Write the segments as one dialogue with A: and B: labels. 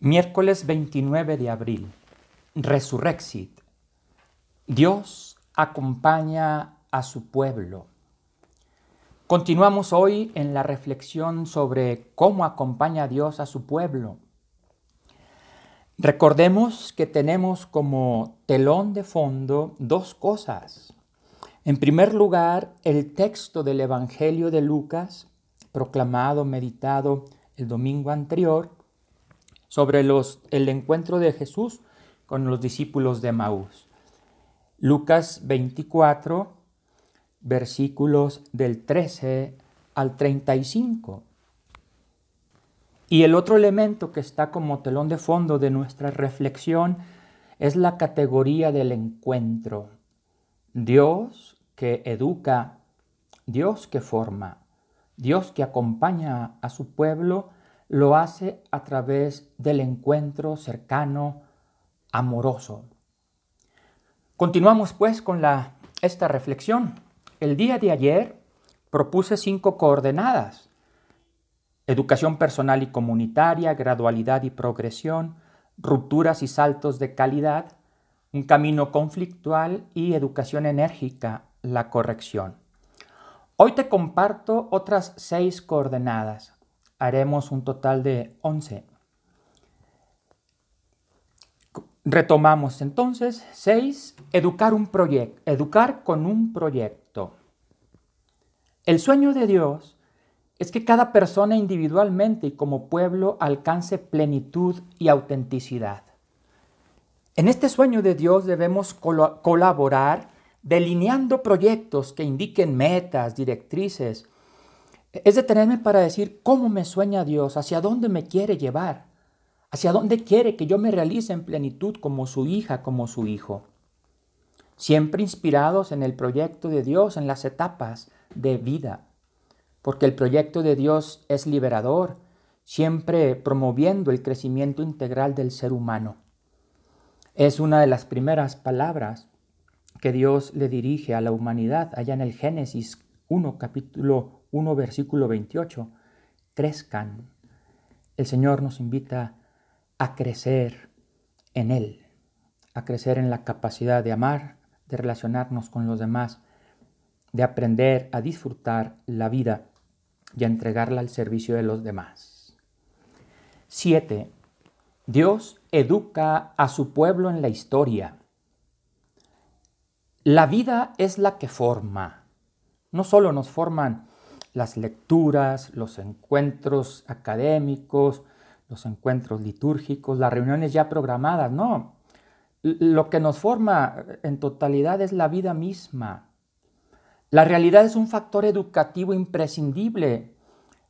A: Miércoles 29 de abril. Resurrexit. Dios acompaña a su pueblo. Continuamos hoy en la reflexión sobre cómo acompaña a Dios a su pueblo. Recordemos que tenemos como telón de fondo dos cosas. En primer lugar, el texto del Evangelio de Lucas, proclamado, meditado el domingo anterior, sobre los, el encuentro de Jesús con los discípulos de Maús. Lucas 24, versículos del 13 al 35. Y el otro elemento que está como telón de fondo de nuestra reflexión es la categoría del encuentro. Dios que educa, Dios que forma, Dios que acompaña a su pueblo lo hace a través del encuentro cercano, amoroso. Continuamos pues con esta reflexión. El día de ayer propuse cinco coordenadas. Educación personal y comunitaria, gradualidad y progresión, rupturas y saltos de calidad, un camino conflictual y educación enérgica, la corrección. Hoy te comparto otras seis coordenadas haremos un total de 11. Retomamos entonces 6. Educar un proyecto, educar con un proyecto. El sueño de Dios es que cada persona individualmente y como pueblo alcance plenitud y autenticidad. En este sueño de Dios debemos colaborar delineando proyectos que indiquen metas, directrices, es detenerme para decir cómo me sueña Dios, hacia dónde me quiere llevar, hacia dónde quiere que yo me realice en plenitud como su hija, como su hijo. Siempre inspirados en el proyecto de Dios, en las etapas de vida, porque el proyecto de Dios es liberador, siempre promoviendo el crecimiento integral del ser humano. Es una de las primeras palabras que Dios le dirige a la humanidad allá en el Génesis 1, capítulo 1, versículo 28, crezcan. El Señor nos invita a crecer en Él, a crecer en la capacidad de amar, de relacionarnos con los demás, de aprender a disfrutar la vida y a entregarla al servicio de los demás. 7. Dios educa a su pueblo en la historia. La vida es la que forma. No solo nos forman las lecturas, los encuentros académicos, los encuentros litúrgicos, las reuniones ya programadas, no. Lo que nos forma en totalidad es la vida misma. La realidad es un factor educativo imprescindible.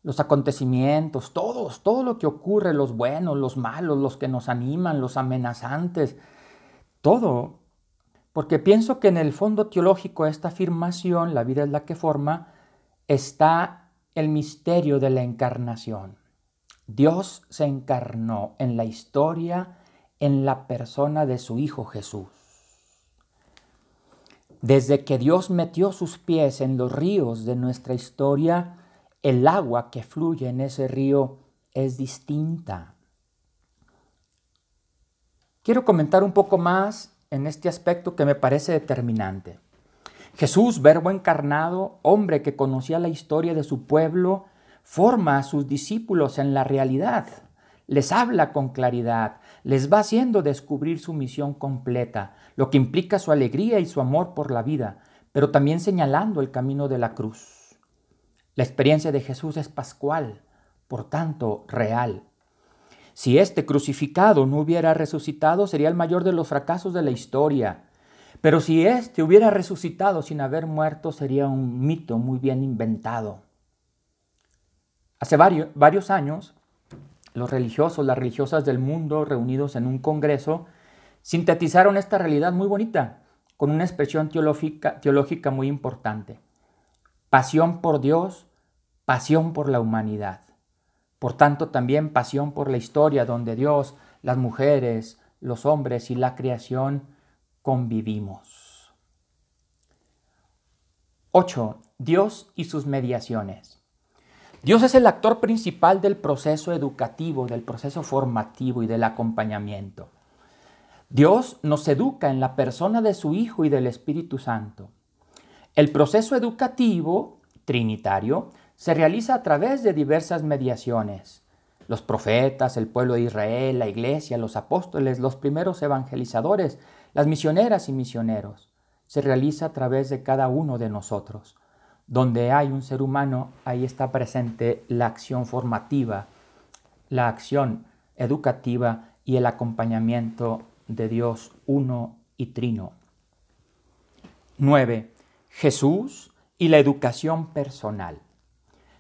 A: Los acontecimientos, todos, todo lo que ocurre, los buenos, los malos, los que nos animan, los amenazantes, todo. Porque pienso que en el fondo teológico esta afirmación, la vida es la que forma, está el misterio de la encarnación. Dios se encarnó en la historia, en la persona de su Hijo Jesús. Desde que Dios metió sus pies en los ríos de nuestra historia, el agua que fluye en ese río es distinta. Quiero comentar un poco más en este aspecto que me parece determinante. Jesús, verbo encarnado, hombre que conocía la historia de su pueblo, forma a sus discípulos en la realidad, les habla con claridad, les va haciendo descubrir su misión completa, lo que implica su alegría y su amor por la vida, pero también señalando el camino de la cruz. La experiencia de Jesús es pascual, por tanto, real. Si este crucificado no hubiera resucitado, sería el mayor de los fracasos de la historia pero si éste hubiera resucitado sin haber muerto, sería un mito muy bien inventado. Hace varios, años, los religiosos, las religiosas del mundo, reunidos en un congreso, sintetizaron esta realidad muy bonita, con una expresión teológica, teológica muy importante. Pasión por Dios, pasión por la humanidad. Por tanto, también pasión por la historia donde Dios, las mujeres, los hombres y la creación convivimos. 8. Dios y sus mediaciones. Dios es el actor principal del proceso educativo, del proceso formativo y del acompañamiento. Dios nos educa en la persona de su Hijo y del Espíritu Santo. El proceso educativo trinitario se realiza a través de diversas mediaciones. Los profetas, el pueblo de Israel, la iglesia, los apóstoles, los primeros evangelizadores, las misioneras y misioneros. Se realiza a través de cada uno de nosotros. Donde hay un ser humano, ahí está presente la acción formativa, la acción educativa y el acompañamiento de Dios uno y trino. 9. Jesús y la educación personal.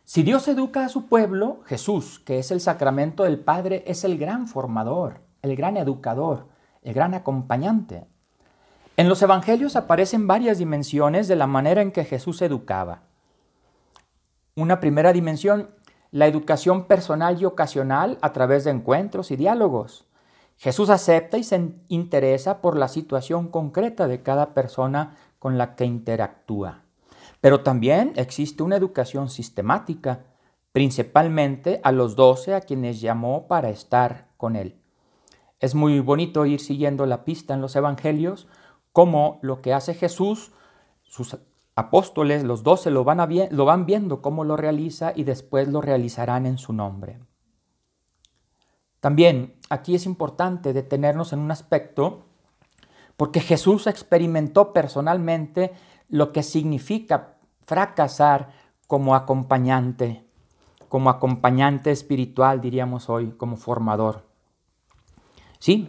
A: Si Dios educa a su pueblo, Jesús, que es el sacramento del Padre, es el gran formador, el gran educador, el gran acompañante. En los evangelios aparecen varias dimensiones de la manera en que Jesús educaba. Una primera dimensión, la educación personal y ocasional a través de encuentros y diálogos. Jesús acepta y se interesa por la situación concreta de cada persona con la que interactúa. Pero también existe una educación sistemática, principalmente a los doce a quienes llamó para estar con él. Es muy bonito ir siguiendo la pista en los evangelios cómo lo que hace Jesús, sus apóstoles, los doce, lo van, lo van viendo cómo lo realiza y después lo realizarán en su nombre. También aquí es importante detenernos en un aspecto porque Jesús experimentó personalmente lo que significa fracasar como acompañante, como acompañante espiritual, diríamos hoy, como formador. Sí,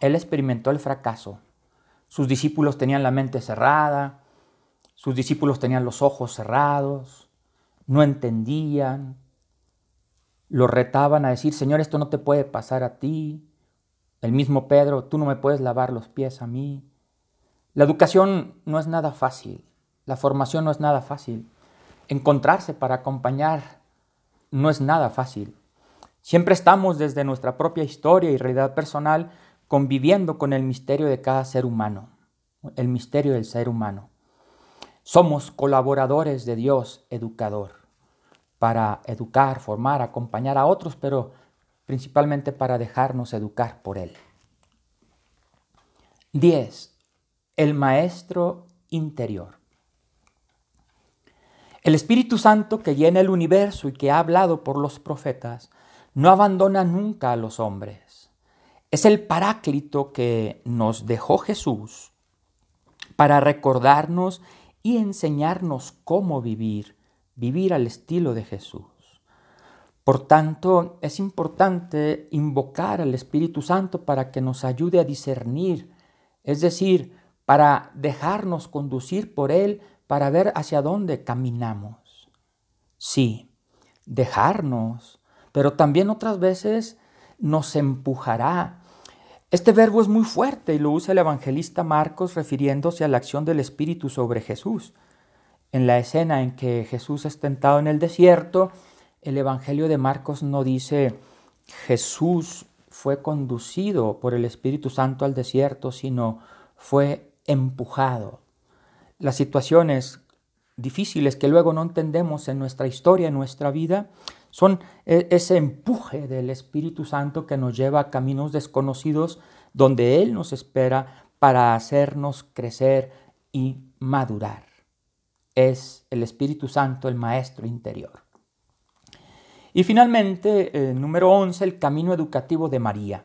A: él experimentó el fracaso, sus discípulos tenían la mente cerrada, sus discípulos tenían los ojos cerrados, no entendían, lo retaban a decir, Señor, esto no te puede pasar a ti. El mismo Pedro, tú no me puedes lavar los pies a mí. La educación no es nada fácil, la formación no es nada fácil. Encontrarse para acompañar no es nada fácil. Siempre estamos desde nuestra propia historia y realidad personal conviviendo con el misterio de cada ser humano, el misterio del ser humano. Somos colaboradores de Dios educador para educar, formar, acompañar a otros, pero principalmente para dejarnos educar por Él. 10. El Maestro interior. El Espíritu Santo que llena el universo y que ha hablado por los profetas no abandona nunca a los hombres es el paráclito que nos dejó Jesús para recordarnos y enseñarnos cómo vivir, vivir al estilo de Jesús. Por tanto, es importante invocar al Espíritu Santo para que nos ayude a discernir, es decir, para dejarnos conducir por Él para ver hacia dónde caminamos. Sí, dejarnos, pero también otras veces nos empujará este verbo es muy fuerte y lo usa el evangelista Marcos refiriéndose a la acción del Espíritu sobre Jesús. En la escena en que Jesús es tentado en el desierto, el Evangelio de Marcos no dice Jesús fue conducido por el Espíritu Santo al desierto, sino fue empujado. Las situaciones difíciles que luego no entendemos en nuestra historia, en nuestra vida, son e, ese empuje del Espíritu Santo que nos lleva a caminos desconocidos donde Él nos espera para hacernos crecer y madurar. Es el Espíritu Santo el Maestro interior. Y finalmente, eh, número 11, el camino educativo de María.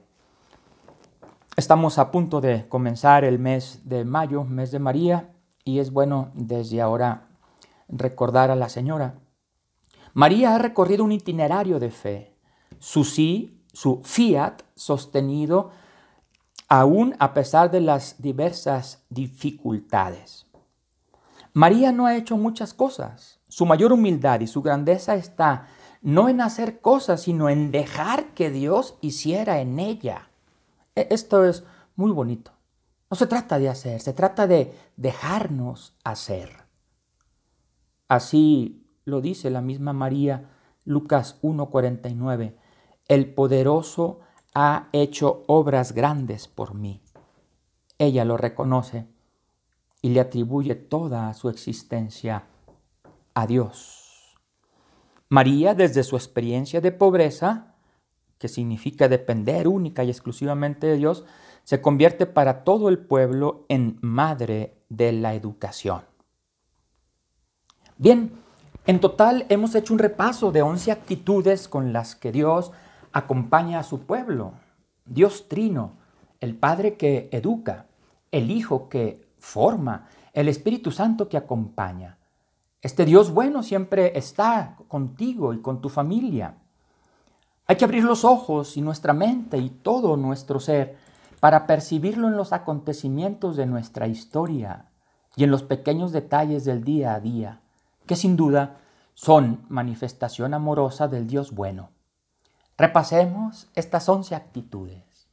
A: Estamos a punto de comenzar el mes de mayo, mes de María, y es bueno desde ahora recordar a la Señora María ha recorrido un itinerario de fe, su sí, su fiat sostenido aún a pesar de las diversas dificultades. María no ha hecho muchas cosas. Su mayor humildad y su grandeza está no en hacer cosas, sino en dejar que Dios hiciera en ella. E, esto es muy bonito. No se trata de hacer, se trata de dejarnos hacer. Así lo dice la misma María, Lucas 1:49, el poderoso ha hecho obras grandes por mí. Ella lo reconoce y le atribuye toda su existencia a Dios. María, desde su experiencia de pobreza, que significa depender única y exclusivamente de Dios, se convierte para todo el pueblo en madre de la educación. Bien, en total hemos hecho un repaso de 11 actitudes con las que Dios acompaña a su pueblo. Dios trino, el Padre que educa, el Hijo que forma, el Espíritu Santo que acompaña. Este Dios bueno siempre está contigo y con tu familia. Hay que abrir los ojos y nuestra mente y todo nuestro ser para percibirlo en los acontecimientos de nuestra historia y en los pequeños detalles del día a día que sin duda son manifestación amorosa del Dios bueno. Repasemos estas once actitudes.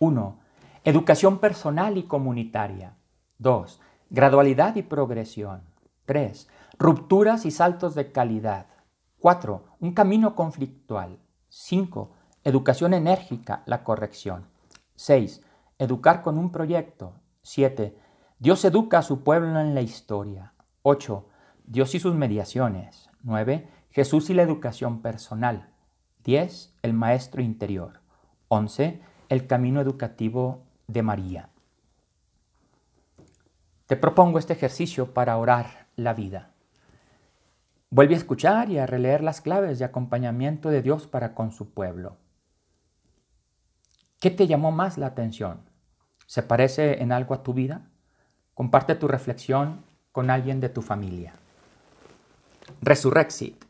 A: 1. Educación personal y comunitaria. 2. Gradualidad y progresión. 3. Rupturas y saltos de calidad. 4. Un camino conflictual. 5. Educación enérgica, la corrección. 6. Educar con un proyecto. 7. Dios educa a su pueblo en la historia. 8. Dios y sus mediaciones. 9. Jesús y la educación personal. 10. El maestro interior. 11. El camino educativo de María. Te propongo este ejercicio para orar la vida. Vuelve a escuchar y a releer las claves de acompañamiento de Dios para con su pueblo. ¿Qué te llamó más la atención? ¿Se parece en algo a tu vida? Comparte tu reflexión con alguien de tu familia. Resurrexit